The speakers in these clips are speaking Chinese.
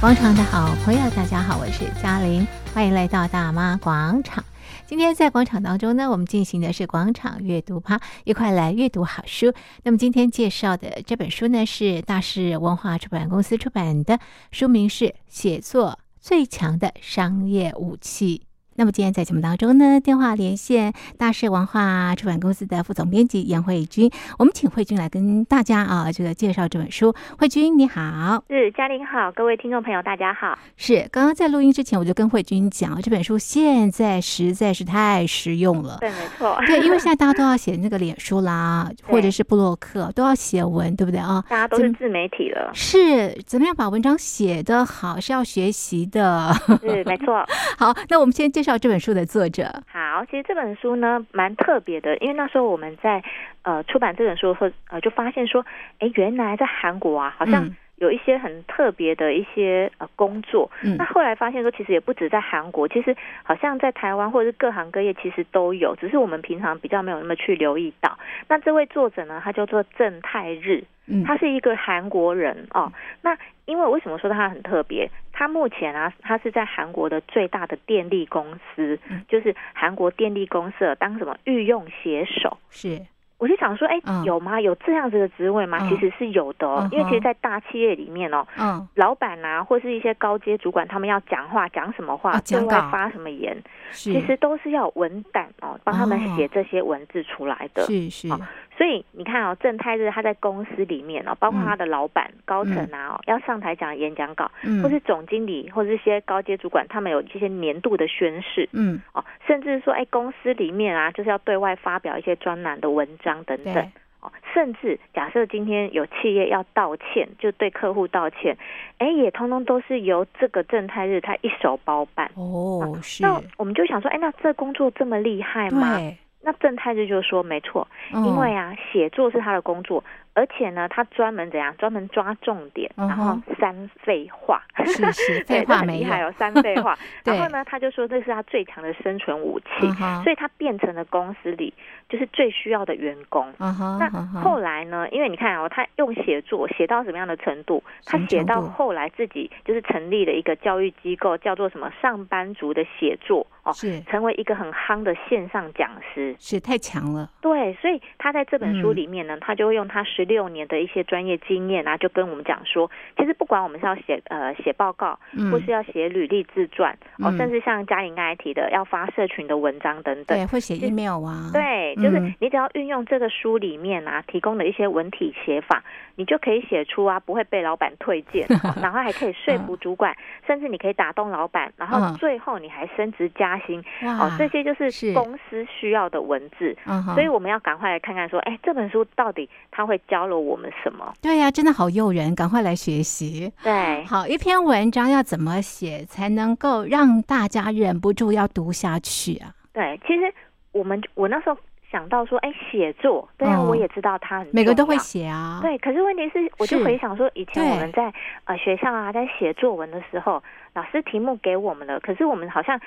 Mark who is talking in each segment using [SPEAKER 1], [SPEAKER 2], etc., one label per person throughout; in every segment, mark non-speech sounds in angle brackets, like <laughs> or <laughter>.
[SPEAKER 1] 广场的好朋友，大家好，我是嘉玲，欢迎来到大妈广场。今天在广场当中呢，我们进行的是广场阅读趴，一块来阅读好书。那么今天介绍的这本书呢，是大是文化出版公司出版的，书名是《写作最强的商业武器》。那么今天在节目当中呢，电话连线大是文化出版公司的副总编辑严慧君，我们请慧君来跟大家啊，这个介绍这本书。慧君你好，
[SPEAKER 2] 是嘉玲好，各位听众朋友大家好。
[SPEAKER 1] 是刚刚在录音之前，我就跟慧君讲，这本书现在实在是太实用了。
[SPEAKER 2] 对，没错。
[SPEAKER 1] 对，因为现在大家都要写那个脸书啦，<laughs> 或者是布洛克，都要写文，对不对啊？
[SPEAKER 2] 大家都是自媒体了。
[SPEAKER 1] 是，怎么样把文章写得好，是要学习的。
[SPEAKER 2] 是，没错。<laughs>
[SPEAKER 1] 好，那我们先介绍。这本书的作者。
[SPEAKER 2] 好，其实这本书呢蛮特别的，因为那时候我们在呃出版这本书的时候，呃就发现说，哎，原来在韩国啊，好像有一些很特别的一些呃工作。嗯，那后来发现说，其实也不止在韩国，其实好像在台湾或者是各行各业，其实都有，只是我们平常比较没有那么去留意到。那这位作者呢，他叫做郑泰日，嗯，他是一个韩国人哦。那因为为什么说他很特别？他目前啊，他是在韩国的最大的电力公司，嗯、就是韩国电力公社当什么御用写手。是，我就想说，哎、有吗？有这样子的职位吗、嗯？其实是有的因为其实，在大企业里面哦，嗯，老板啊，或是一些高阶主管，他们要讲话，讲什么话，对外发什么言，其实都是要文胆哦，帮他们写这些文字出来的。是是。所以你看哦，正泰日他在公司里面哦，包括他的老板、嗯、高层啊、要上台讲演讲稿、嗯，或是总经理或是一些高阶主管，他们有这些年度的宣誓，嗯，哦，甚至说，哎，公司里面啊，就是要对外发表一些专栏的文章等等，哦，甚至假设今天有企业要道歉，就对客户道歉，哎，也通通都是由这个正泰日他一手包办。哦，是。那我们就想说，哎，那这工作这么厉害吗？那郑泰日就说：“没错，因为啊，写作是他的工作。”而且呢，他专门怎样？专门抓重点，然后三废话，是 <laughs> 是，废话没有，还有删废话。然后呢，他就说这是他最强的生存武器，所以他变成了公司里就是最需要的员工。那后来呢？因为你看哦，他用写作写到什么样的程度？他写到后来自己就是成立了一个教育机构，叫做什么上班族的写作哦，是。成为一个很夯的线上讲师，
[SPEAKER 1] 是太强了。
[SPEAKER 2] 对，所以他在这本书里面呢，他就会用他十六年的一些专业经验啊，就跟我们讲说，其实不管我们是要写呃写报告，或是要写履历自传、嗯，哦，甚至像嘉玲刚才提的要发社群的文章等等，
[SPEAKER 1] 对，会写 email 啊，
[SPEAKER 2] 对，就是你只要运用这个书里面啊提供的一些文体写法，你就可以写出啊不会被老板推荐，<laughs> 然后还可以说服主管，甚至你可以打动老板，然后最后你还升职加薪，哦，这些就是公司需要的文字，所以我们要赶快来看看说，哎，这本书到底它会教了我们什么？
[SPEAKER 1] 对呀、啊，真的好诱人，赶快来学习。
[SPEAKER 2] 对，
[SPEAKER 1] 好，一篇文章要怎么写才能够让大家忍不住要读下去啊？
[SPEAKER 2] 对，其实我们我那时候想到说，哎，写作，对啊，我也知道它很，
[SPEAKER 1] 每个都会写啊。
[SPEAKER 2] 对，可是问题是，我就回想说，以前我们在呃学校啊，在写作文的时候，老师题目给我们了，可是我们好像。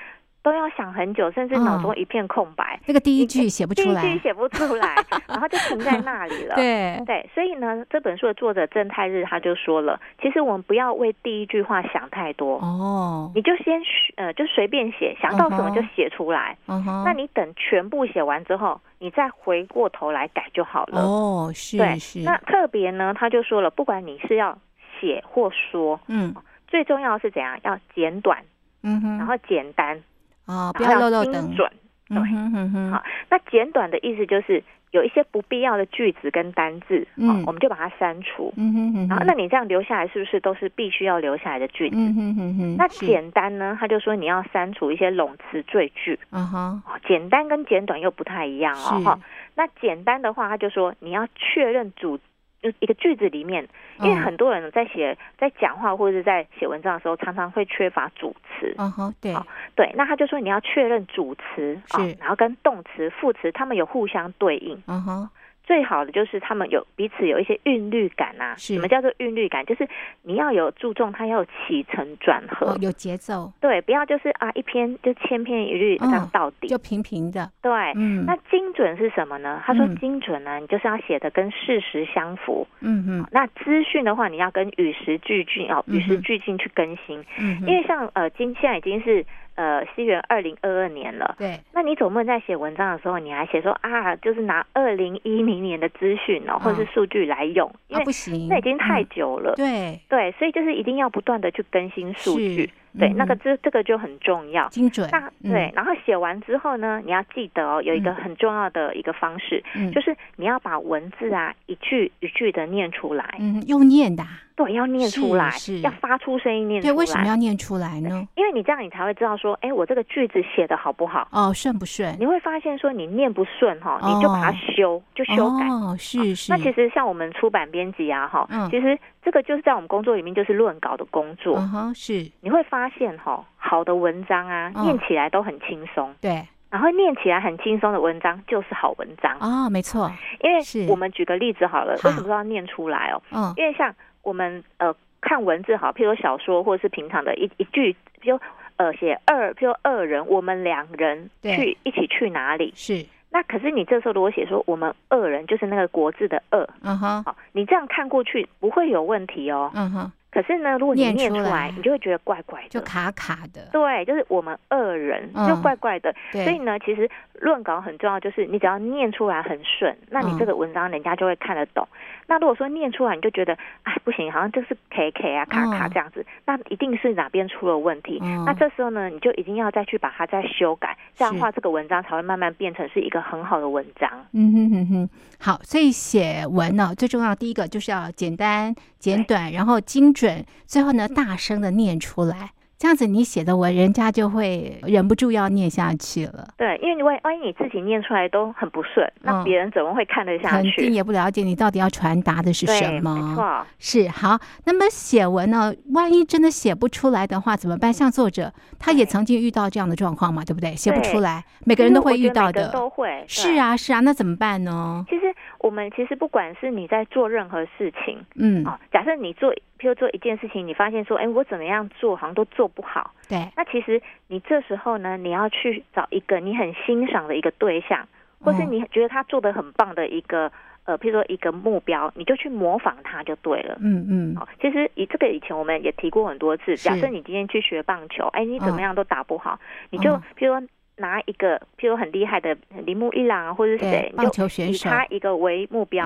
[SPEAKER 2] 都要想很久，甚至脑中一片空白。
[SPEAKER 1] 那、个第一句写不出来，
[SPEAKER 2] 第一句写不出来，<laughs> 然后就停在那里了。对对，所以呢，这本书的作者郑泰日他就说了，其实我们不要为第一句话想太多哦，你就先呃就随便写，想到什么就写出来。嗯哼，那你等全部写完之后，你再回过头来改就好了。哦，是对是。那特别呢，他就说了，不管你是要写或说，嗯，最重要是怎样？要简短，嗯哼，然后简单。
[SPEAKER 1] 哦，不要漏漏等，
[SPEAKER 2] 对，嗯哼哼，好，那简短的意思就是有一些不必要的句子跟单字，嗯，我们就把它删除，嗯哼哼，然后那你这样留下来是不是都是必须要留下来的句子？嗯哼哼哼，那简单呢？他就说你要删除一些冗词赘句，嗯哼，简单跟简短又不太一样哦，哈，那简单的话，他就说你要确认主。就一个句子里面，因为很多人在写、在讲话或者是在写文章的时候，常常会缺乏主词。嗯哼，对，对，那他就说你要确认主词，啊，然后跟动词、副词他们有互相对应。嗯哼，最好的就是他们有彼此有一些韵律感啊。什么叫做韵律感？就是你要有注重它要有起承转合，
[SPEAKER 1] 哦，有节奏。
[SPEAKER 2] 对，不要就是啊一篇就千篇一律这样到底，
[SPEAKER 1] 就平平的。
[SPEAKER 2] 对，
[SPEAKER 1] 嗯。
[SPEAKER 2] 那精准是什么呢？他说精准呢，你就是要写的跟事实相符。
[SPEAKER 1] 嗯嗯。
[SPEAKER 2] 那资讯的话，你要跟与时俱进哦，与时俱进去更新。嗯。因为像呃今现在已经是。呃，西元二零二二年了。
[SPEAKER 1] 对，
[SPEAKER 2] 那你总不能在写文章的时候，你还写说啊，就是拿二零一零年的资讯哦，或者是数据来用，因为不行，那已经太久了。
[SPEAKER 1] 对
[SPEAKER 2] 对，所以就是一定要不断的去更新数据。对，那个这这个就很重要，
[SPEAKER 1] 精准。
[SPEAKER 2] 那对，然后写完之后呢，你要记得哦，有一个很重要的一个方式，就是你要把文字啊一句一句的念出来。
[SPEAKER 1] 嗯，用念的。
[SPEAKER 2] 对，要念出来，要发出声音念出来。
[SPEAKER 1] 对，为什么要念出来呢？
[SPEAKER 2] 因为你这样，你才会知道说，哎，我这个句子写的好不好？
[SPEAKER 1] 哦，顺不顺？
[SPEAKER 2] 你会发现说，你念不顺哈，你就把它修，就修改。
[SPEAKER 1] 哦，是是。
[SPEAKER 2] 那其实像我们出版编辑啊，哈，其实这个就是在我们工作里面就是论稿的工作。
[SPEAKER 1] 嗯哼，是。
[SPEAKER 2] 你会发现哈，好的文章啊，念起来都很轻松。
[SPEAKER 1] 对。
[SPEAKER 2] 然后念起来很轻松的文章就是好文章。
[SPEAKER 1] 哦，没错。
[SPEAKER 2] 因为我们举个例子好了，为什么要念出来哦？嗯。因为像我们呃。看文字好，譬如小说或者是平常的一一句，比如呃写二，譬如二人，我们两人去一起去哪里？
[SPEAKER 1] 是。
[SPEAKER 2] 那可是你这时候如果写说我们恶人，就是那个国字的恶，
[SPEAKER 1] 嗯哼，
[SPEAKER 2] 好，你这样看过去不会有问题哦，
[SPEAKER 1] 嗯哼。
[SPEAKER 2] 可是呢，如果你念出来，你就会觉得怪怪的，
[SPEAKER 1] 就卡卡的。
[SPEAKER 2] 对，就是我们二人就怪怪的。所以呢，其实论稿很重要，就是你只要念出来很顺，那你这个文章人家就会看得懂。那如果说念出来你就觉得哎不行，好像就是 K K 啊卡卡这样子，那一定是哪边出了问题。那这时候呢，你就一定要再去把它再修改，这样的话这个文章才会慢慢变成是一个很好的文章。
[SPEAKER 1] 嗯哼哼哼，好，所以写文呢，最重要第一个就是要简单简短，然后精准，最后呢。大声的念出来，这样子你写的文，人家就会忍不住要念下去了。
[SPEAKER 2] 对，因为你万万一你自己念出来都很不顺，那别人怎么会看得下去？
[SPEAKER 1] 肯定也不了解你到底要传达的是什么。
[SPEAKER 2] 没错，
[SPEAKER 1] 是好。那么写文呢，万一真的写不出来的话怎么办？像作者他也曾经遇到这样的状况嘛，对不对？写不出来，每个人都会遇到的，
[SPEAKER 2] 都会。
[SPEAKER 1] 是啊，是啊，那怎么办呢？
[SPEAKER 2] 其实我们其实不管是你在做任何事情，
[SPEAKER 1] 嗯，
[SPEAKER 2] 哦，假设你做。譬如做一件事情，你发现说，哎，我怎么样做好像都做不好。
[SPEAKER 1] 对，
[SPEAKER 2] 那其实你这时候呢，你要去找一个你很欣赏的一个对象，或是你觉得他做的很棒的一个，呃，譬如说一个目标，你就去模仿他就对了。
[SPEAKER 1] 嗯嗯。好，
[SPEAKER 2] 其实以这个以前我们也提过很多次。假设你今天去学棒球，哎，你怎么样都打不好，你就譬如说拿一个譬如很厉害的铃木一朗啊，或者是谁，
[SPEAKER 1] 棒球选手，
[SPEAKER 2] 以他一个为目标，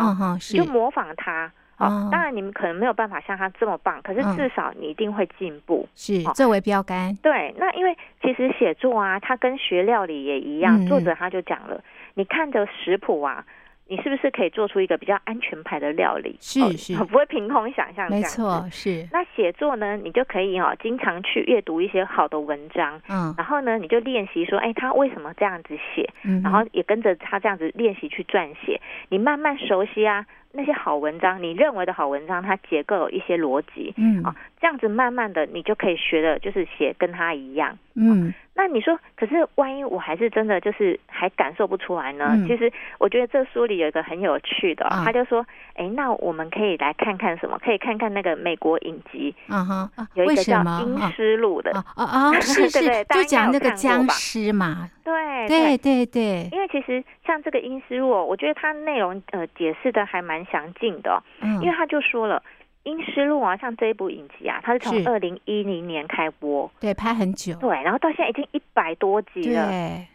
[SPEAKER 2] 你就模仿他。哦，当然你们可能没有办法像他这么棒，可是至少你一定会进步。
[SPEAKER 1] 嗯、是作为标杆。
[SPEAKER 2] 对，那因为其实写作啊，它跟学料理也一样。嗯、作者他就讲了，你看着食谱啊，你是不是可以做出一个比较安全牌的料理？
[SPEAKER 1] 是是，
[SPEAKER 2] 不会凭空想象。
[SPEAKER 1] 没错，是。
[SPEAKER 2] 那写作呢，你就可以哦，经常去阅读一些好的文章。
[SPEAKER 1] 嗯。
[SPEAKER 2] 然后呢，你就练习说，哎，他为什么这样子写？嗯。然后也跟着他这样子练习去撰写，你慢慢熟悉啊。那些好文章，你认为的好文章，它结构有一些逻辑，
[SPEAKER 1] 嗯。
[SPEAKER 2] 啊，这样子慢慢的，你就可以学的，就是写跟他一样，
[SPEAKER 1] 嗯。
[SPEAKER 2] 那你说，可是万一我还是真的就是还感受不出来呢？嗯、其实我觉得这书里有一个很有趣的，啊、他就说，哎，那我们可以来看看什么？可以看看那个美国影集，
[SPEAKER 1] 嗯哼，
[SPEAKER 2] 有一个叫《阴尸路》的，
[SPEAKER 1] 啊啊，是 <laughs> 是，就讲那个僵尸嘛，
[SPEAKER 2] 对
[SPEAKER 1] 对对。对。
[SPEAKER 2] 因为其实像这个《阴尸路》，我觉得它内容呃解释的还蛮详尽的，嗯，因为他就说了。《阴尸路》啊，像这一部影集啊，它是从二零一零年开播，
[SPEAKER 1] 对，拍很久，
[SPEAKER 2] 对，然后到现在已经一百多集了。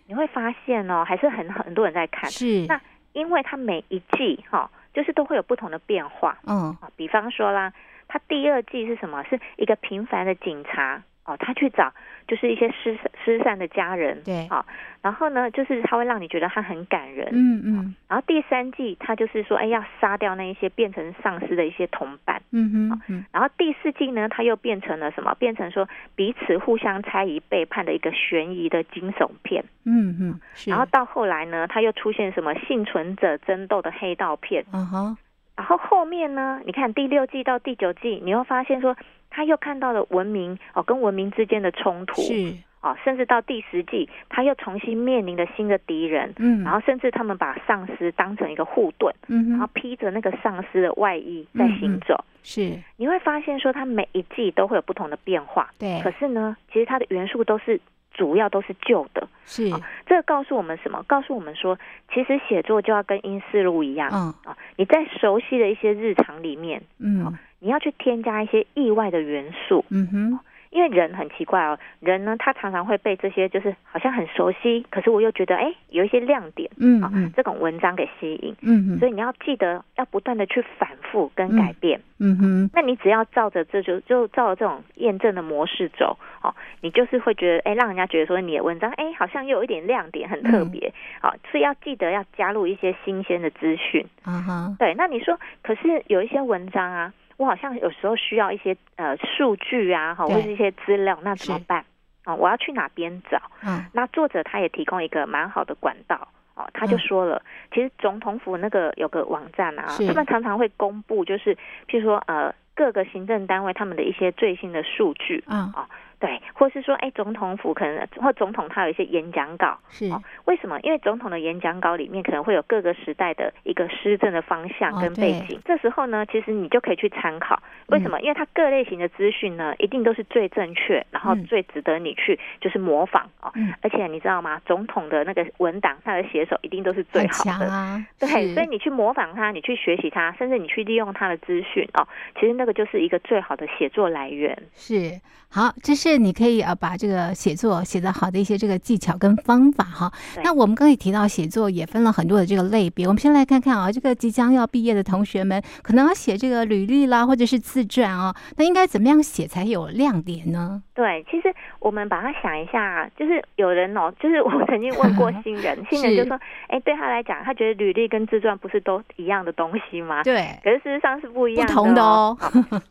[SPEAKER 2] 你会发现哦，还是很很多人在看。
[SPEAKER 1] 是，
[SPEAKER 2] 那因为它每一季哈、哦，就是都会有不同的变化。
[SPEAKER 1] 嗯，
[SPEAKER 2] 比方说啦，它第二季是什么？是一个平凡的警察哦，他去找。就是一些失失散的家人，
[SPEAKER 1] 对，
[SPEAKER 2] 好，然后呢，就是他会让你觉得他很感人，
[SPEAKER 1] 嗯嗯，
[SPEAKER 2] 然后第三季他就是说，哎，要杀掉那一些变成丧尸的一些同伴，
[SPEAKER 1] 嗯哼，嗯，
[SPEAKER 2] 然后第四季呢，他又变成了什么？变成说彼此互相猜疑背叛的一个悬疑的惊悚片，
[SPEAKER 1] 嗯嗯，
[SPEAKER 2] 然后到后来呢，他又出现什么幸存者争斗的黑道片，
[SPEAKER 1] 嗯哼，
[SPEAKER 2] 然后后面呢，你看第六季到第九季，你会发现说。他又看到了文明哦，跟文明之间的冲突
[SPEAKER 1] 是
[SPEAKER 2] 哦，甚至到第十季，他又重新面临了新的敌人，
[SPEAKER 1] 嗯，
[SPEAKER 2] 然后甚至他们把丧尸当成一个护盾，
[SPEAKER 1] 嗯，
[SPEAKER 2] 然后披着那个丧尸的外衣在行走。
[SPEAKER 1] 嗯、是，
[SPEAKER 2] 你会发现说，它每一季都会有不同的变化。
[SPEAKER 1] 对，
[SPEAKER 2] 可是呢，其实它的元素都是。主要都是旧的，
[SPEAKER 1] 是、
[SPEAKER 2] 哦、这个告诉我们什么？告诉我们说，其实写作就要跟阴尸路一样，
[SPEAKER 1] 嗯
[SPEAKER 2] 啊、哦，你在熟悉的一些日常里面，
[SPEAKER 1] 嗯、
[SPEAKER 2] 哦，你要去添加一些意外的元素，
[SPEAKER 1] 嗯哼。
[SPEAKER 2] 因为人很奇怪哦，人呢，他常常会被这些就是好像很熟悉，可是我又觉得哎，有一些亮点，
[SPEAKER 1] 嗯
[SPEAKER 2] 啊、哦，这种文章给吸引，
[SPEAKER 1] 嗯，
[SPEAKER 2] 所以你要记得要不断的去反复跟改变，
[SPEAKER 1] 嗯哼，
[SPEAKER 2] 那你只要照着这就就照着这种验证的模式走，哦，你就是会觉得哎，让人家觉得说你的文章哎，好像又有一点亮点，很特别，好、嗯。哦，所以要记得要加入一些新鲜的资讯，
[SPEAKER 1] 啊哈，
[SPEAKER 2] 对，那你说，可是有一些文章啊。我好像有时候需要一些呃数据啊，哈，或者是一些资料，那怎么办？啊、哦，我要去哪边找？
[SPEAKER 1] 嗯，
[SPEAKER 2] 那作者他也提供一个蛮好的管道哦，他就说了，嗯、其实总统府那个有个网站啊，他们常常会公布，就是譬如说呃各个行政单位他们的一些最新的数据，
[SPEAKER 1] 嗯
[SPEAKER 2] 哦。对，或是说，哎，总统府可能或总统他有一些演讲稿，
[SPEAKER 1] 是、
[SPEAKER 2] 哦、为什么？因为总统的演讲稿里面可能会有各个时代的一个施政的方向跟背景，哦、这时候呢，其实你就可以去参考。为什么？嗯、因为它各类型的资讯呢，一定都是最正确，然后最值得你去就是模仿哦。
[SPEAKER 1] 嗯、
[SPEAKER 2] 而且你知道吗？总统的那个文档，他的写手一定都是最好的，
[SPEAKER 1] 啊、
[SPEAKER 2] 对，所以你去模仿他，你去学习他，甚至你去利用他的资讯哦，其实那个就是一个最好的写作来源。
[SPEAKER 1] 是。好，这是你可以呃把这个写作写得好的一些这个技巧跟方法哈。那我们刚才提到写作也分了很多的这个类别，我们先来看看啊，这个即将要毕业的同学们可能要写这个履历啦，或者是自传啊，那应该怎么样写才有亮点呢？
[SPEAKER 2] 对，其实我们把它想一下，就是有人哦，就是我曾经问过 <laughs> 新人，新人就说，哎，对他来讲，他觉得履历跟自传不是都一样的东西吗？
[SPEAKER 1] 对，
[SPEAKER 2] 可是事实上是不一样的，
[SPEAKER 1] 不同的哦。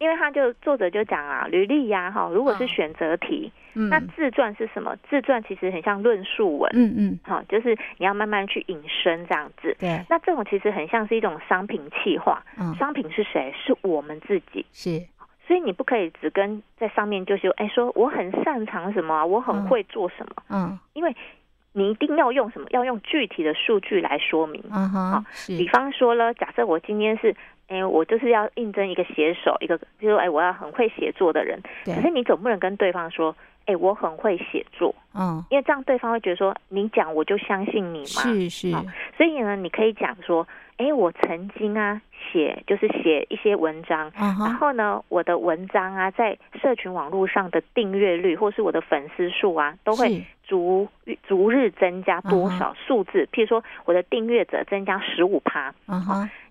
[SPEAKER 2] 因为他就作者就讲啊，履历呀，哈，如果是 <laughs> 选择题，
[SPEAKER 1] 嗯、
[SPEAKER 2] 那自传是什么？自传其实很像论述文，
[SPEAKER 1] 嗯嗯，
[SPEAKER 2] 好，就是你要慢慢去引申这样子。
[SPEAKER 1] 对，
[SPEAKER 2] 那这种其实很像是一种商品企划。
[SPEAKER 1] 嗯，
[SPEAKER 2] 商品是谁？是我们自己。
[SPEAKER 1] 是，
[SPEAKER 2] 所以你不可以只跟在上面就是哎说我很擅长什么，我很会做什么。
[SPEAKER 1] 嗯，
[SPEAKER 2] 因为你一定要用什么？要用具体的数据来说明。
[SPEAKER 1] 嗯哼，
[SPEAKER 2] 好，比方说呢，假设我今天是。哎，我就是要应征一个写手，一个就是说，哎，我要很会写作的人。
[SPEAKER 1] 对。
[SPEAKER 2] 可是你总不能跟对方说，哎，我很会写作。
[SPEAKER 1] 嗯。
[SPEAKER 2] 因为这样对方会觉得说，你讲我就相信你嘛。
[SPEAKER 1] 是是。
[SPEAKER 2] 所以呢，你可以讲说，哎，我曾经啊写，就是写一些文章。
[SPEAKER 1] 嗯。然
[SPEAKER 2] 后呢，我的文章啊，在社群网络上的订阅率，或是我的粉丝数啊，都会逐逐日增加多少数字？譬如说，我的订阅者增加十五趴。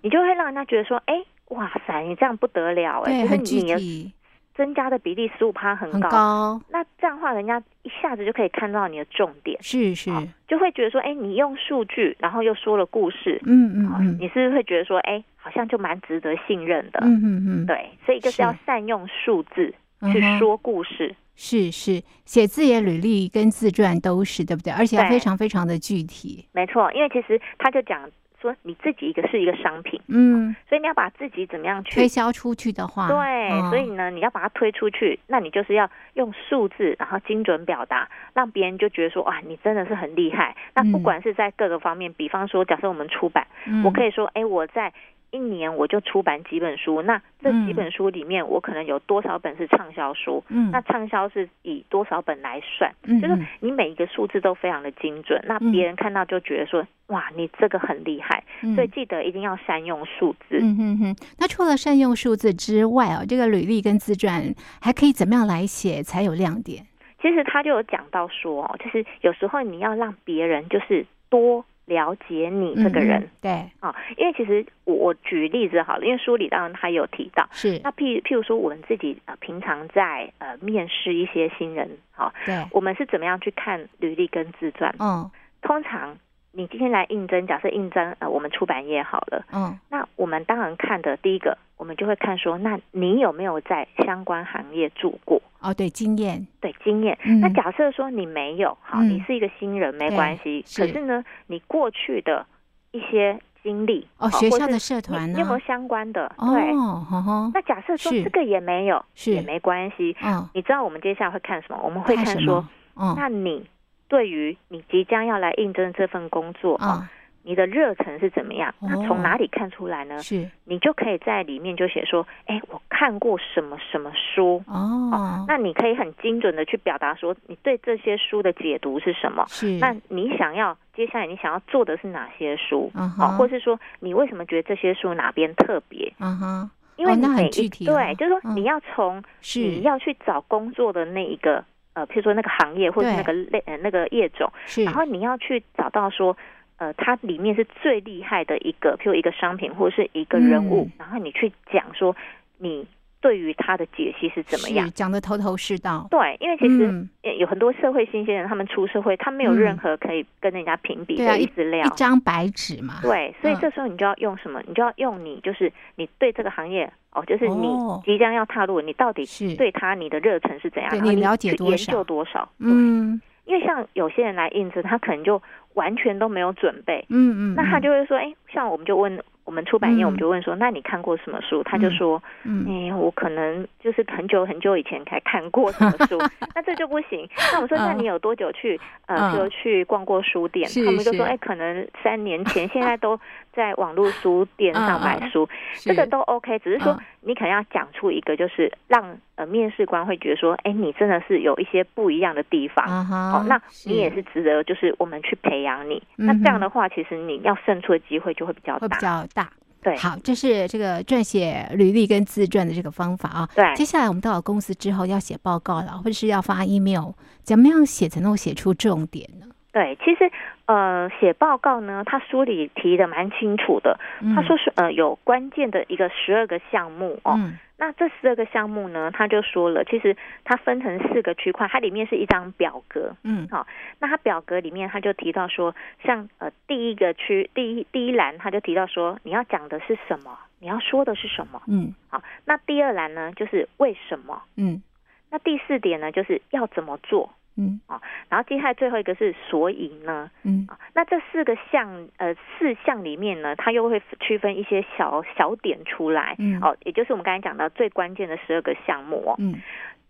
[SPEAKER 2] 你就会让人家觉得说，哎，哇塞，你这样不得了哎，就是你增加的比例十五趴很高，那这样的话，人家一下子就可以看到你的重点，
[SPEAKER 1] 是是，
[SPEAKER 2] 就会觉得说，哎，你用数据，然后又说了故事，
[SPEAKER 1] 嗯嗯嗯，
[SPEAKER 2] 你是不是会觉得说，哎，好像就蛮值得信任的，
[SPEAKER 1] 嗯嗯嗯，
[SPEAKER 2] 对，所以就是。要善用数字去说故事，
[SPEAKER 1] 是是，写字也履历跟自传都是对不对？而且要非常非常的具体，
[SPEAKER 2] 没错，因为其实他就讲。说你自己一个是一个商品，
[SPEAKER 1] 嗯，
[SPEAKER 2] 所以你要把自己怎么样去
[SPEAKER 1] 推销出去的话，
[SPEAKER 2] 对，
[SPEAKER 1] 哦、
[SPEAKER 2] 所以呢，你要把它推出去，那你就是要用数字，然后精准表达，让别人就觉得说，哇，你真的是很厉害。那不管是在各个方面，嗯、比方说，假设我们出版，
[SPEAKER 1] 嗯、
[SPEAKER 2] 我可以说，哎，我在。一年我就出版几本书，那这几本书里面，我可能有多少本是畅销书？
[SPEAKER 1] 嗯，
[SPEAKER 2] 那畅销是以多少本来算？
[SPEAKER 1] 嗯，
[SPEAKER 2] 就是你每一个数字都非常的精准，嗯、那别人看到就觉得说，哇，你这个很厉害。嗯，所以记得一定要善用数字。
[SPEAKER 1] 嗯哼哼。那除了善用数字之外哦，这个履历跟自传还可以怎么样来写才有亮点？
[SPEAKER 2] 其实他就有讲到说哦，就是有时候你要让别人就是多。了解你这个人，
[SPEAKER 1] 嗯、对。
[SPEAKER 2] 啊、哦，因为其实我我举例子好了，因为书里当然他有提到，
[SPEAKER 1] 是。
[SPEAKER 2] 那譬譬如说我们自己呃平常在呃面试一些新人，好、哦，
[SPEAKER 1] 对，
[SPEAKER 2] 我们是怎么样去看履历跟自传？
[SPEAKER 1] 嗯，
[SPEAKER 2] 通常你今天来应征，假设应征呃我们出版业好了，
[SPEAKER 1] 嗯，
[SPEAKER 2] 那我们当然看的第一个，我们就会看说，那你有没有在相关行业住过？
[SPEAKER 1] 哦，对，经验，
[SPEAKER 2] 对经验。
[SPEAKER 1] 嗯、
[SPEAKER 2] 那假设说你没有，好，嗯、你是一个新人，没关系。
[SPEAKER 1] 是。
[SPEAKER 2] 可是呢，你过去的一些经历，
[SPEAKER 1] 哦，学校的社团呢，
[SPEAKER 2] 有没有相关的？
[SPEAKER 1] 哦、
[SPEAKER 2] 那假设说这个也没有，
[SPEAKER 1] 是。
[SPEAKER 2] 也没关系。
[SPEAKER 1] 嗯，
[SPEAKER 2] 你知道我们接下来会看什么？我们会看说，嗯，那你对于你即将要来应征这份工作啊。嗯你的热忱是怎么样？那从哪里看出来呢？
[SPEAKER 1] 是，
[SPEAKER 2] 你就可以在里面就写说，哎，我看过什么什么书哦。那你可以很精准的去表达说，你对这些书的解读是什么？
[SPEAKER 1] 是。
[SPEAKER 2] 那你想要接下来你想要做的是哪些书？哦，或是说你为什么觉得这些书哪边特别？
[SPEAKER 1] 嗯哼。
[SPEAKER 2] 因为你每一对，就是说你要从你要去找工作的那一个呃，譬如说那个行业或者那个类呃那个业种，然后你要去找到说。呃，它里面是最厉害的一个，譬如一个商品或者是一个人物，嗯、然后你去讲说你对于他的解析是怎么样，
[SPEAKER 1] 讲的头头是道。
[SPEAKER 2] 对，因为其实有很多社会新鲜人，他们出社会，他没有任何可以跟人家评比的资料，
[SPEAKER 1] 一张白纸嘛。
[SPEAKER 2] 对，所以这时候你就要用什么？你就要用你就是你对这个行业哦，就是你即将要踏入，你到底是对他你的热忱是怎样？
[SPEAKER 1] 你了解多少？
[SPEAKER 2] 研究多少？
[SPEAKER 1] 嗯，
[SPEAKER 2] 因为像有些人来应征，他可能就。完全都没有准备，
[SPEAKER 1] 嗯嗯，
[SPEAKER 2] 那他就会说，哎，像我们就问我们出版业，我们就问说，那你看过什么书？他就说，哎，我可能就是很久很久以前才看过什么书，<laughs> 那这就不行。那我说，那你有多久去呃，就去逛过书店？他们就说，哎，可能三年前，现在都在网络书店 <laughs> 上买书，这个都 OK，只是说你可能要讲出一个，就是让呃。面试官会觉得说：“哎，你真的是有一些不一样的地方，uh huh, 哦，那你也是值得，就是我们去培养你。是那这样的话，其实你要胜出的机会就会比较大，
[SPEAKER 1] 会比较大。
[SPEAKER 2] 对，
[SPEAKER 1] 好，这是这个撰写履历跟自传的这个方法啊。
[SPEAKER 2] 对，
[SPEAKER 1] 接下来我们到了公司之后要写报告了，或者是要发 email，怎么样写才能够写出重点呢？
[SPEAKER 2] 对，其实呃，写报告呢，他书里提的蛮清楚的，嗯、他说是呃有关键的一个十二个项目哦。嗯那这十二个项目呢，他就说了，其实它分成四个区块，它里面是一张表格，嗯，好，那它表格里面他就提到说，像呃第一个区第一第一栏，他就提到说，你要讲的是什么，你要说的是什么，嗯，好，那第二栏呢就是为什么，嗯，那第四点呢就是要怎么做。嗯。啊，然后接下来最后一个是所以呢，嗯。啊，那这四个项呃四项里面呢，它又会区分一些小小点出来，嗯。哦，也就是我们刚才讲到最关键的十二个项目哦，嗯。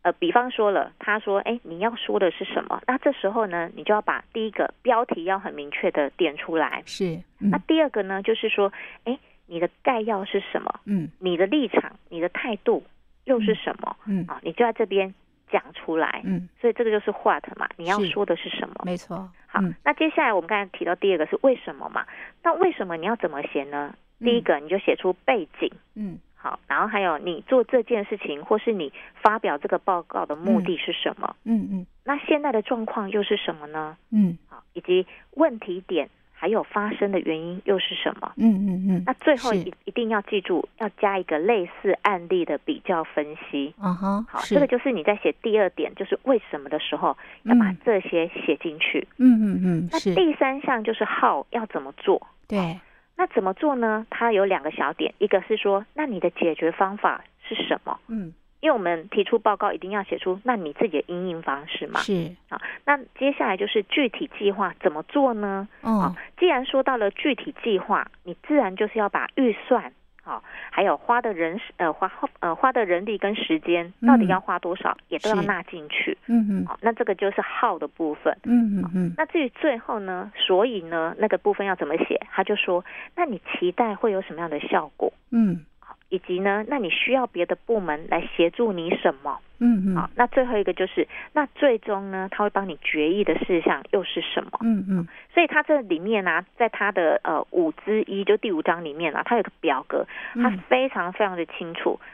[SPEAKER 2] 呃，比方说了，他说哎，你要说的是什么？那这时候呢，你就要把第一个标题要很明确的点出来，
[SPEAKER 1] 是，
[SPEAKER 2] 嗯、那第二个呢，就是说哎，你的概要是什么？嗯，你的立场、你的态度又是什么？嗯。啊，你就在这边。讲出来，嗯，所以这个就是 what 嘛，你要说的是什么？
[SPEAKER 1] 没错。
[SPEAKER 2] 好，嗯、那接下来我们刚才提到第二个是为什么嘛？那为什么你要怎么写呢？嗯、第一个你就写出背景，嗯，好，然后还有你做这件事情或是你发表这个报告的目的是什么？嗯嗯。嗯，那现在的状况又是什么呢？嗯，好，以及问题点。还有发生的原因又是什么？嗯嗯嗯。那最后一一定要记住，要加一个类似案例的比较分析。嗯哼，好，这个就是你在写第二点，就是为什么的时候，要把这些写进去。嗯嗯嗯。嗯，那第三项就是 how 要怎么做？
[SPEAKER 1] 对。
[SPEAKER 2] 那怎么做呢？它有两个小点，一个是说，那你的解决方法是什么？嗯。因为我们提出报告，一定要写出那你自己的应应方式嘛。
[SPEAKER 1] 是
[SPEAKER 2] 啊，那接下来就是具体计划怎么做呢？嗯、哦，既然说到了具体计划，你自然就是要把预算，好、哦，还有花的人呃花呃花的人力跟时间，到底要花多少，嗯、也都要纳进去。嗯嗯，好、哦，那这个就是耗的部分。嗯嗯嗯、哦。那至于最后呢，所以呢，那个部分要怎么写？他就说，那你期待会有什么样的效果？嗯。以及呢，那你需要别的部门来协助你什么？嗯嗯。好，那最后一个就是，那最终呢，他会帮你决议的事项又是什么？嗯嗯。所以他这里面呢、啊，在他的呃五之一就第五章里面啊，他有个表格，他非常非常的清楚。嗯。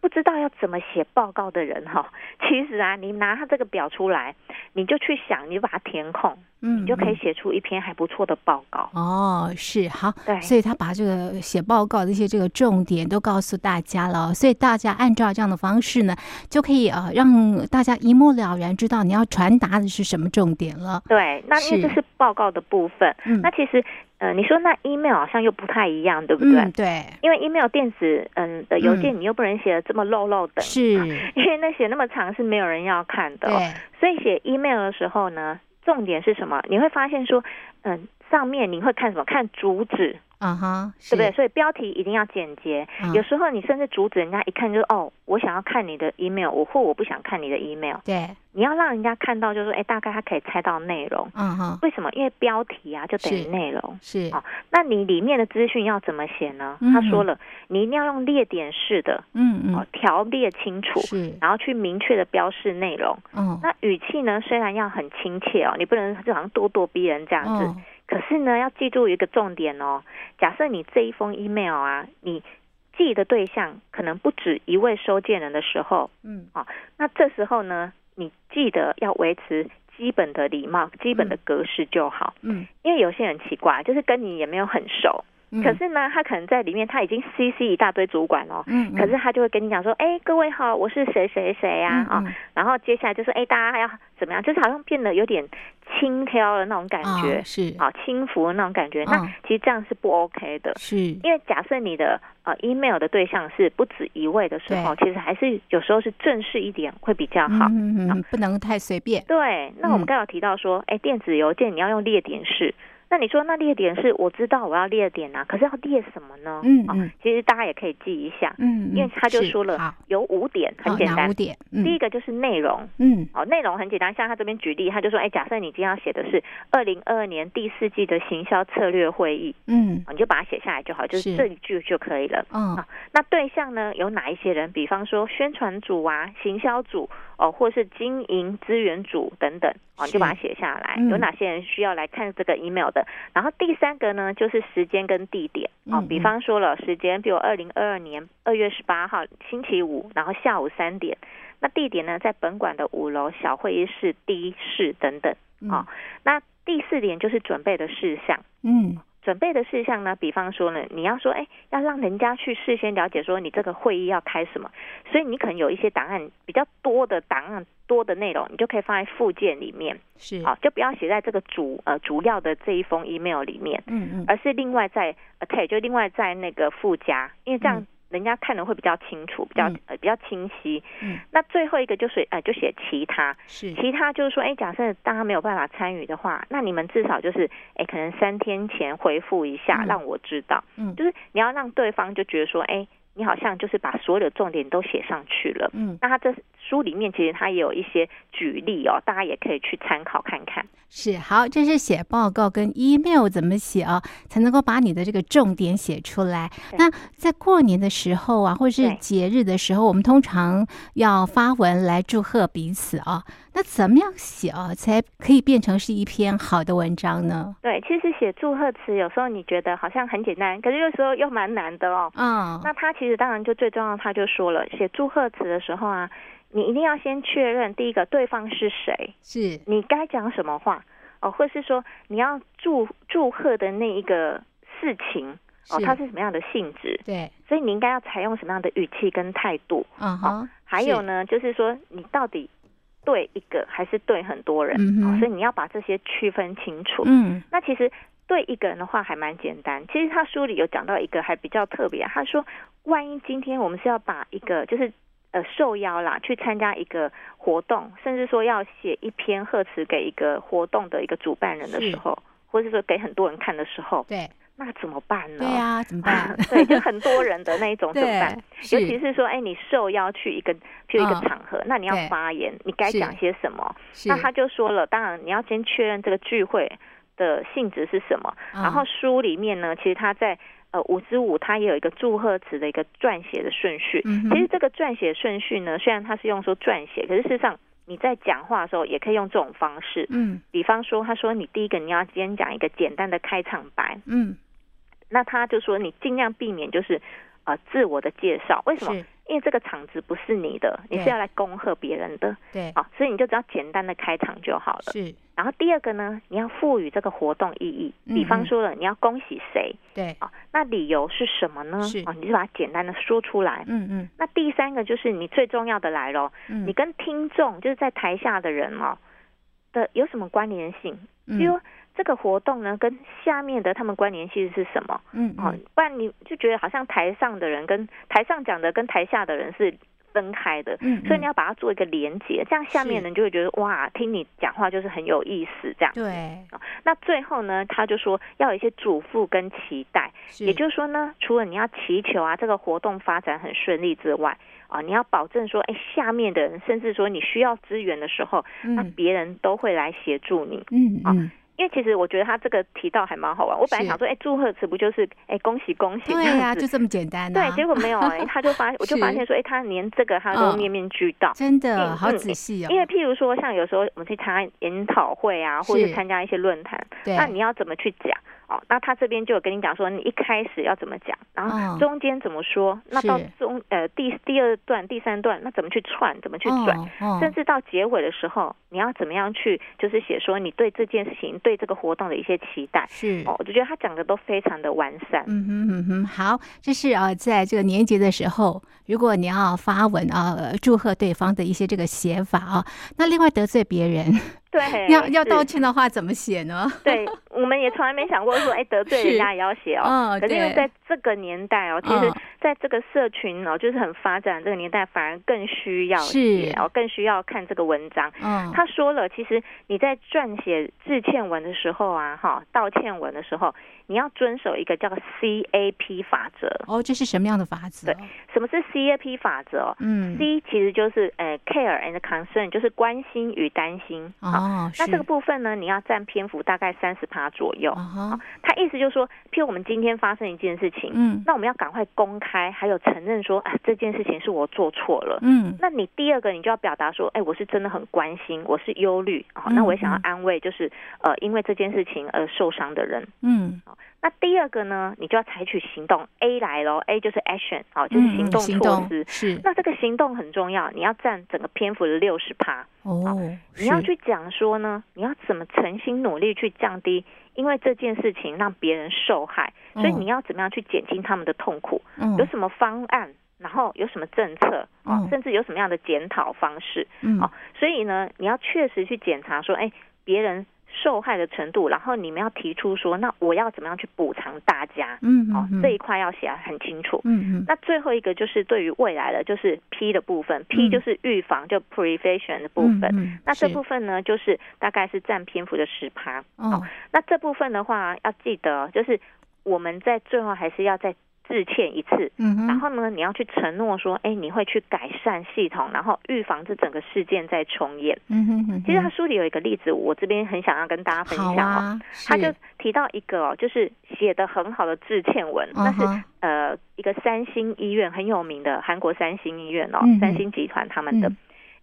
[SPEAKER 2] 不知道要怎么写报告的人哈，<laughs> 其实啊，你拿他这个表出来，你就去想，你就把它填空。嗯，你就可以写出一篇还不错的报告
[SPEAKER 1] 哦。是好，
[SPEAKER 2] 对，
[SPEAKER 1] 所以他把这个写报告的一些这个重点都告诉大家了，所以大家按照这样的方式呢，就可以呃让大家一目了然知道你要传达的是什么重点了。
[SPEAKER 2] 对，那因为这是报告的部分，嗯，那其实呃你说那 email 好像又不太一样，对不对？
[SPEAKER 1] 嗯，对，
[SPEAKER 2] 因为 email 电子嗯的邮件你又不能写的这么漏漏的，
[SPEAKER 1] 是，<laughs>
[SPEAKER 2] 因为那写那么长是没有人要看的，对，所以写 email 的时候呢。重点是什么？你会发现说，嗯，上面你会看什么？看主旨。
[SPEAKER 1] 啊哈，
[SPEAKER 2] 对不对？所以标题一定要简洁。有时候你甚至阻止，人家一看就是哦，我想要看你的 email，我或我不想看你的 email。
[SPEAKER 1] 对，
[SPEAKER 2] 你要让人家看到，就是说，哎，大概他可以猜到内容。
[SPEAKER 1] 嗯哼。
[SPEAKER 2] 为什么？因为标题啊，就等于内容。
[SPEAKER 1] 是。
[SPEAKER 2] 哦，那你里面的资讯要怎么写呢？他说了，你一定要用列点式的，
[SPEAKER 1] 嗯嗯，
[SPEAKER 2] 哦，条列清楚，
[SPEAKER 1] 是，
[SPEAKER 2] 然后去明确的标示内容。
[SPEAKER 1] 嗯。
[SPEAKER 2] 那语气呢，虽然要很亲切哦，你不能就好像咄咄逼人这样子。可是呢，要记住一个重点哦。假设你这一封 email 啊，你寄的对象可能不止一位收件人的时候，
[SPEAKER 1] 嗯，
[SPEAKER 2] 哦，那这时候呢，你记得要维持基本的礼貌、基本的格式就好。
[SPEAKER 1] 嗯，
[SPEAKER 2] 因为有些人奇怪，就是跟你也没有很熟。可是呢，他可能在里面，他已经 CC 一大堆主管哦。嗯，可是他就会跟你讲说：“哎，各位好，我是谁谁谁呀啊。”然后接下来就是：“哎，大家要怎么样？”就是好像变得有点轻佻的那种感觉，
[SPEAKER 1] 是
[SPEAKER 2] 啊，轻浮的那种感觉。那其实这样是不 OK 的，
[SPEAKER 1] 是
[SPEAKER 2] 因为假设你的呃 email 的对象是不止一位的时候，其实还是有时候是正式一点会比较好。
[SPEAKER 1] 嗯嗯，不能太随便。
[SPEAKER 2] 对，那我们刚刚有提到说，哎，电子邮件你要用列点式。那你说那列点是我知道我要列点啊，可是要列什么呢？
[SPEAKER 1] 嗯嗯，
[SPEAKER 2] 其实大家也可以记一下，
[SPEAKER 1] 嗯，
[SPEAKER 2] 因为他就说了有五点，很简单。
[SPEAKER 1] 五点，
[SPEAKER 2] 第一个就是内容，
[SPEAKER 1] 嗯，
[SPEAKER 2] 哦，内容很简单，像他这边举例，他就说，哎，假设你今天要写的是二零二二年第四季的行销策略会议，
[SPEAKER 1] 嗯，
[SPEAKER 2] 你就把它写下来就好，就是。这一句就可以了。
[SPEAKER 1] 嗯，
[SPEAKER 2] 那对象呢有哪一些人？比方说宣传组啊、行销组哦，或是经营资源组等等，哦，你就把它写下来，有哪些人需要来看这个 email 的？然后第三。个呢，就是时间跟地点啊，比方说了时间，比如二零二二年二月十八号星期五，然后下午三点。那地点呢，在本馆的五楼小会议室第一室等等啊。那第四点就是准备的事项，
[SPEAKER 1] 嗯。
[SPEAKER 2] 准备的事项呢，比方说呢，你要说，哎，要让人家去事先了解说你这个会议要开什么，所以你可能有一些档案比较多的档案多的内容，你就可以放在附件里面，
[SPEAKER 1] 是，
[SPEAKER 2] 好，就不要写在这个主呃主要的这一封 email 里面，
[SPEAKER 1] 嗯嗯，
[SPEAKER 2] 而是另外在 OK 就另外在那个附加，因为这样。人家看的会比较清楚，比较呃比较清晰。
[SPEAKER 1] 嗯，
[SPEAKER 2] 那最后一个就是呃就写其他，
[SPEAKER 1] 是
[SPEAKER 2] 其他就是说，哎，假设大家没有办法参与的话，那你们至少就是哎可能三天前回复一下，让我知道。
[SPEAKER 1] 嗯，
[SPEAKER 2] 就是你要让对方就觉得说，哎。你好像就是把所有的重点都写上去了，
[SPEAKER 1] 嗯，
[SPEAKER 2] 那他这书里面其实他也有一些举例哦，大家也可以去参考看看。
[SPEAKER 1] 是，好，这是写报告跟 email 怎么写啊，才能够把你的这个重点写出来。那在过年的时候啊，或者是节日的时候，我们通常要发文来祝贺彼此啊。那怎么样写啊，才可以变成是一篇好的文章呢？
[SPEAKER 2] 对，其实写祝贺词有时候你觉得好像很简单，可是有时候又蛮难的哦。
[SPEAKER 1] 嗯，
[SPEAKER 2] 那他其实当然就最重要，他就说了，写祝贺词的时候啊，你一定要先确认第一个对方是谁，
[SPEAKER 1] 是
[SPEAKER 2] 你该讲什么话哦，或是说你要祝祝贺的那一个事情哦，它是什么样的性质？
[SPEAKER 1] 对，
[SPEAKER 2] 所以你应该要采用什么样的语气跟态度？
[SPEAKER 1] 嗯哼，
[SPEAKER 2] 哦，还有呢，就是说你到底。对一个还是对很多人，
[SPEAKER 1] 嗯
[SPEAKER 2] 哦，所以你要把这些区分清楚。
[SPEAKER 1] 嗯，
[SPEAKER 2] 那其实对一个人的话还蛮简单。其实他书里有讲到一个还比较特别，他说，万一今天我们是要把一个就是呃受邀啦去参加一个活动，甚至说要写一篇贺词给一个活动的一个主办人的时候，或者说给很多人看的时候，
[SPEAKER 1] 对。
[SPEAKER 2] 那怎么办呢？
[SPEAKER 1] 对呀、啊，怎么办？<laughs>
[SPEAKER 2] 对，就很多人的那一种怎么办？尤其是说，哎，你受邀去一个去一个场合，哦、那你要发言，你该讲些什么？那他就说了，当然你要先确认这个聚会的性质是什么。哦、然后书里面呢，其实他在呃五之五，他也有一个祝贺词的一个撰写的顺序。
[SPEAKER 1] 嗯、
[SPEAKER 2] 其实这个撰写顺序呢，虽然他是用说撰写，可是事实上。你在讲话的时候也可以用这种方式，
[SPEAKER 1] 嗯，
[SPEAKER 2] 比方说，他说你第一个你要先讲一个简单的开场白，
[SPEAKER 1] 嗯，
[SPEAKER 2] 那他就说你尽量避免就是呃自我的介绍，为什么？因为这个场子不是你的，你是要来恭贺别人的，
[SPEAKER 1] 对，
[SPEAKER 2] 好，所以你就只要简单的开场就好了。
[SPEAKER 1] 是，
[SPEAKER 2] 然后第二个呢，你要赋予这个活动意义，比方说了，你要恭喜谁？
[SPEAKER 1] 对，
[SPEAKER 2] 啊，那理由是什么呢？
[SPEAKER 1] 是，
[SPEAKER 2] 啊，你就把它简单的说出来。
[SPEAKER 1] 嗯嗯。
[SPEAKER 2] 那第三个就是你最重要的来咯，你跟听众就是在台下的人哦的有什么关联性？比如。这个活动呢，跟下面的他们关联性是什么？
[SPEAKER 1] 嗯，
[SPEAKER 2] 嗯，哦，不然你就觉得好像台上的人跟台上讲的跟台下的人是分开的，
[SPEAKER 1] 嗯，
[SPEAKER 2] 所以你要把它做一个连接，这样下面人就会觉得哇，听你讲话就是很有意思，这样。
[SPEAKER 1] 对。
[SPEAKER 2] 那最后呢，他就说要有一些嘱咐跟期待，也就是说呢，除了你要祈求啊，这个活动发展很顺利之外，啊，你要保证说，哎，下面的人甚至说你需要资源的时候，嗯、那别人都会来协助你，
[SPEAKER 1] 嗯嗯。
[SPEAKER 2] 因为其实我觉得他这个提到还蛮好玩。我本来想说，哎，祝贺词不就是哎恭喜恭喜？
[SPEAKER 1] 对呀、啊，就这么简单、啊。
[SPEAKER 2] 对，结果没有哎，<laughs> 他就发，我就发现说，哎，他连这个他都面面俱到，
[SPEAKER 1] 哦、真的好仔细哦。
[SPEAKER 2] 因为譬如说，像有时候我们去参加研讨会啊，或者参加一些论坛，那你要怎么去讲？哦，那他这边就有跟你讲说，你一开始要怎么讲，然后中间怎么说，哦、那到中呃第第二段、第三段，那怎么去串，怎么去转、哦哦，甚至到结尾的时候，你要怎么样去，就是写说你对这件事情、对这个活动的一些期待。
[SPEAKER 1] 是
[SPEAKER 2] 哦，我就觉得他讲的都非常的完善。
[SPEAKER 1] 嗯哼嗯哼，好，这是啊，在这个年节的时候，如果你要发文啊，祝贺对方的一些这个写法啊，那另外得罪别人。
[SPEAKER 2] 对，
[SPEAKER 1] 要要道歉的话怎么写呢？<laughs>
[SPEAKER 2] 对，我们也从来没想过说，哎，得罪人家也要写哦。
[SPEAKER 1] 嗯，
[SPEAKER 2] 可是因为在这个年代哦，其实在这个社群哦，就是很发展这个年代，反而更需要写哦，更需要看这个文章。嗯，他说了，其实你在撰写致歉文的时候啊，哈，道歉文的时候，你要遵守一个叫做 CAP 法则。
[SPEAKER 1] 哦，这是什么样的法则？
[SPEAKER 2] 对，什么是 CAP 法则？嗯，C 其实就是呃 care and concern，就是关心与担心。哦，那这个部分呢，你要占篇幅大概三十趴左右。哦，他意思就是说，譬如我们今天发生一件事情，嗯，那我们要赶快公开，还有承认说，啊，这件事情是我做错了。嗯，那你第二个，你就要表达说，哎，我是真的很关心，我是忧虑。哦，那我也想要安慰，就是呃，因为这件事情而受伤的人。嗯。那第二个呢，你就要采取行动。A 来喽，A 就是 action，好，就是行动措施。是。那这个行动很重要，你要占整个篇幅的六十趴。哦。你要去讲说呢，你要怎么诚心努力去降低，因为这件事情让别人受害，所以你要怎么样去减轻他们的痛苦？嗯。有什么方案？然后有什么政策？哦。甚至有什么样的检讨方式？嗯。哦。所以呢，你要确实去检查说，哎，别人。受害的程度，然后你们要提出说，那我要怎么样去补偿大家？嗯，嗯哦，这一块要写很清楚。嗯嗯。那最后一个就是对于未来的，就是 P 的部分、嗯、，P 就是预防，就 prevention 的部分。嗯，嗯，那这部分呢，就是大概是占篇幅的十趴。哦。那这部分的话，要记得，就是我们在最后还是要再。致歉一次，嗯，然后呢，你要去承诺说，哎，你会去改善系统，然后预防这整个事件再重演。嗯哼哼。其实他书里有一个例子，我这边很想要跟大家分享哦。他就提到一个哦，就是写的很好的致歉文，那是呃一个三星医院很有名的韩国三星医院哦，三星集团他们的。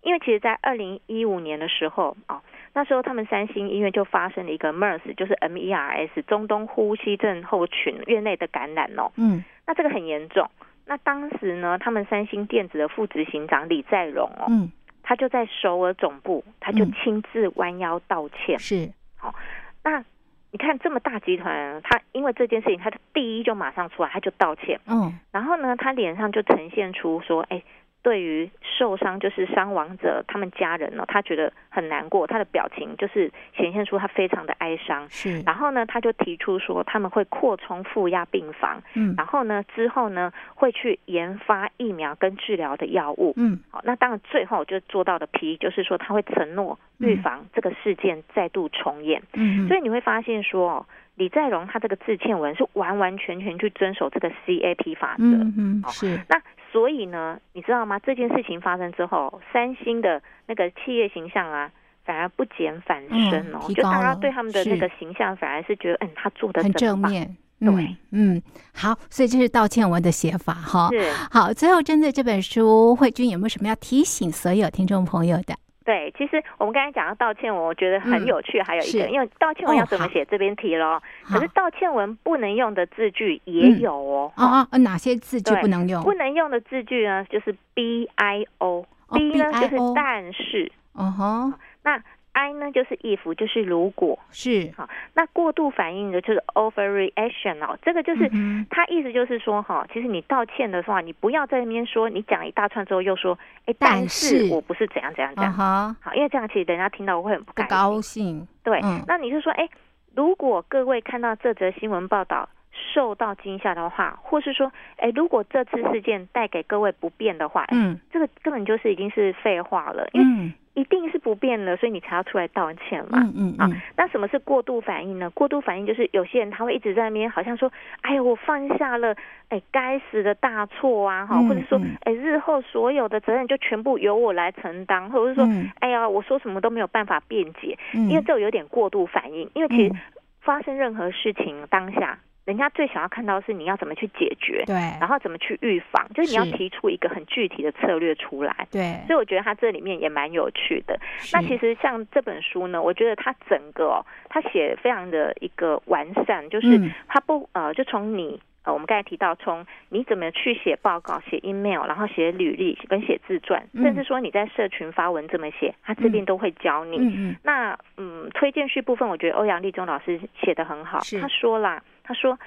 [SPEAKER 2] 因为其实，在二零一五年的时候哦。那时候，他们三星医院就发生了一个 MERS，就是 MERS 中东呼吸症候群院内的感染哦。嗯，那这个很严重。那当时呢，他们三星电子的副执行长李在镕哦，嗯，他就在首尔总部，他就亲自弯腰道歉。是，好，那你看这么大集团，他因为这件事情，他的第一就马上出来，他就道歉。嗯，然后呢，他脸上就呈现出说，哎。对于受伤就是伤亡者他们家人呢，他觉得很难过，他的表情就是显现出他非常的哀伤。是，然后呢，他就提出说他们会扩充负压病房，嗯，然后呢之后呢会去研发疫苗跟治疗的药物，嗯，好，那当然最后就做到的 P 就是说他会承诺预防这个事件再度重演。嗯，所以你会发现说李在镕他这个致歉文是完完全全去遵守这个 CAP 法则。嗯嗯，是那。所以呢，你知道吗？这件事情发生之后，三星的那个企业形象啊，反而不减反升哦，嗯、就大家对他们的那个形象反而是觉得，嗯，他做的
[SPEAKER 1] 很正面。对，
[SPEAKER 2] 嗯，
[SPEAKER 1] 嗯，好，所以这是道歉文的写法哈。是，好，最后针对这本书，慧君有没有什么要提醒所有听众朋友的？
[SPEAKER 2] 对，其实我们刚才讲到道歉文，我觉得很有趣。嗯、还有一个，因为道歉文要怎么写，这边提了、哦。可是道歉文不能用的字句也有哦。啊、嗯、啊，哪些字句不能用？不能用的字句呢，就是 B I O。B 呢就是但是。哦吼。那。I 呢就是 if，就是如果。是。好，那过度反应的就是 overreaction 哦，这个就是他意思就是说哈，其实你道歉的话，你不要在那边说，你讲一大串之后又说，哎，但是我不是怎样怎样怎样，好，因为这样其实人家听到我会很不高兴。对，那你就说，哎，如果各位看到这则新闻报道，受到惊吓的话，或是说，哎，如果这次事件带给各位不便的话，嗯，这个根本就是已经是废话了，因为一定是不变了，所以你才要出来道歉嘛。嗯嗯，嗯啊，那什么是过度反应呢？过度反应就是有些人他会一直在那边，好像说，哎呀，我犯下了哎该死的大错啊，哈，或者说，哎，日后所有的责任就全部由我来承担，或者是说，哎呀，我说什么都没有办法辩解，因为这有点过度反应，因为其实发生任何事情当下。人家最想要看到的是你要怎么去解决，
[SPEAKER 1] 对，
[SPEAKER 2] 然后怎么去预防，就是你要提出一个很具体的策略出来，
[SPEAKER 1] 对。
[SPEAKER 2] 所以我觉得他这里面也蛮有趣的。那其实像这本书呢，我觉得他整个哦，他写非常的一个完善，就是他不呃，就从你。呃，我们刚才提到，从你怎么去写报告、写 email，然后写履历跟写自传，嗯、甚至说你在社群发文怎么写，他这边都会教你。嗯嗯、那嗯，推荐序部分，我觉得欧阳立中老师写的很好。他说啦，他说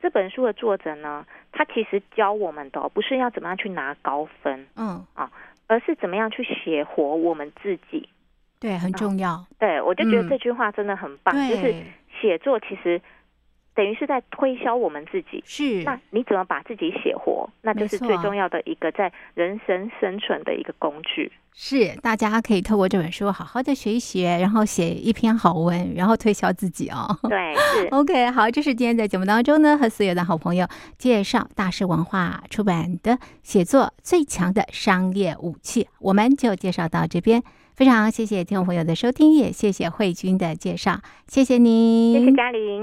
[SPEAKER 2] 这本书的作者呢，他其实教我们的不是要怎么样去拿高分，嗯啊，而是怎么样去写活我们自己。
[SPEAKER 1] 对，很重要。
[SPEAKER 2] 啊、对，我就觉得这句话真的很棒，嗯、就是写作其实。等于是在推销我们自己，
[SPEAKER 1] 是。
[SPEAKER 2] 那你怎么把自己写活？那就是最重要的一个在人生生存的一个工具。
[SPEAKER 1] 是，大家可以透过这本书好好的学一学，然后写一篇好文，然后推销自己哦。
[SPEAKER 2] 对，是。<laughs>
[SPEAKER 1] OK，好，这是今天在节目当中呢，和所有的好朋友介绍大师文化出版的《写作最强的商业武器》，我们就介绍到这边。非常谢谢听众朋友的收听，也谢谢慧君的介绍，谢谢您，
[SPEAKER 2] 谢谢嘉玲。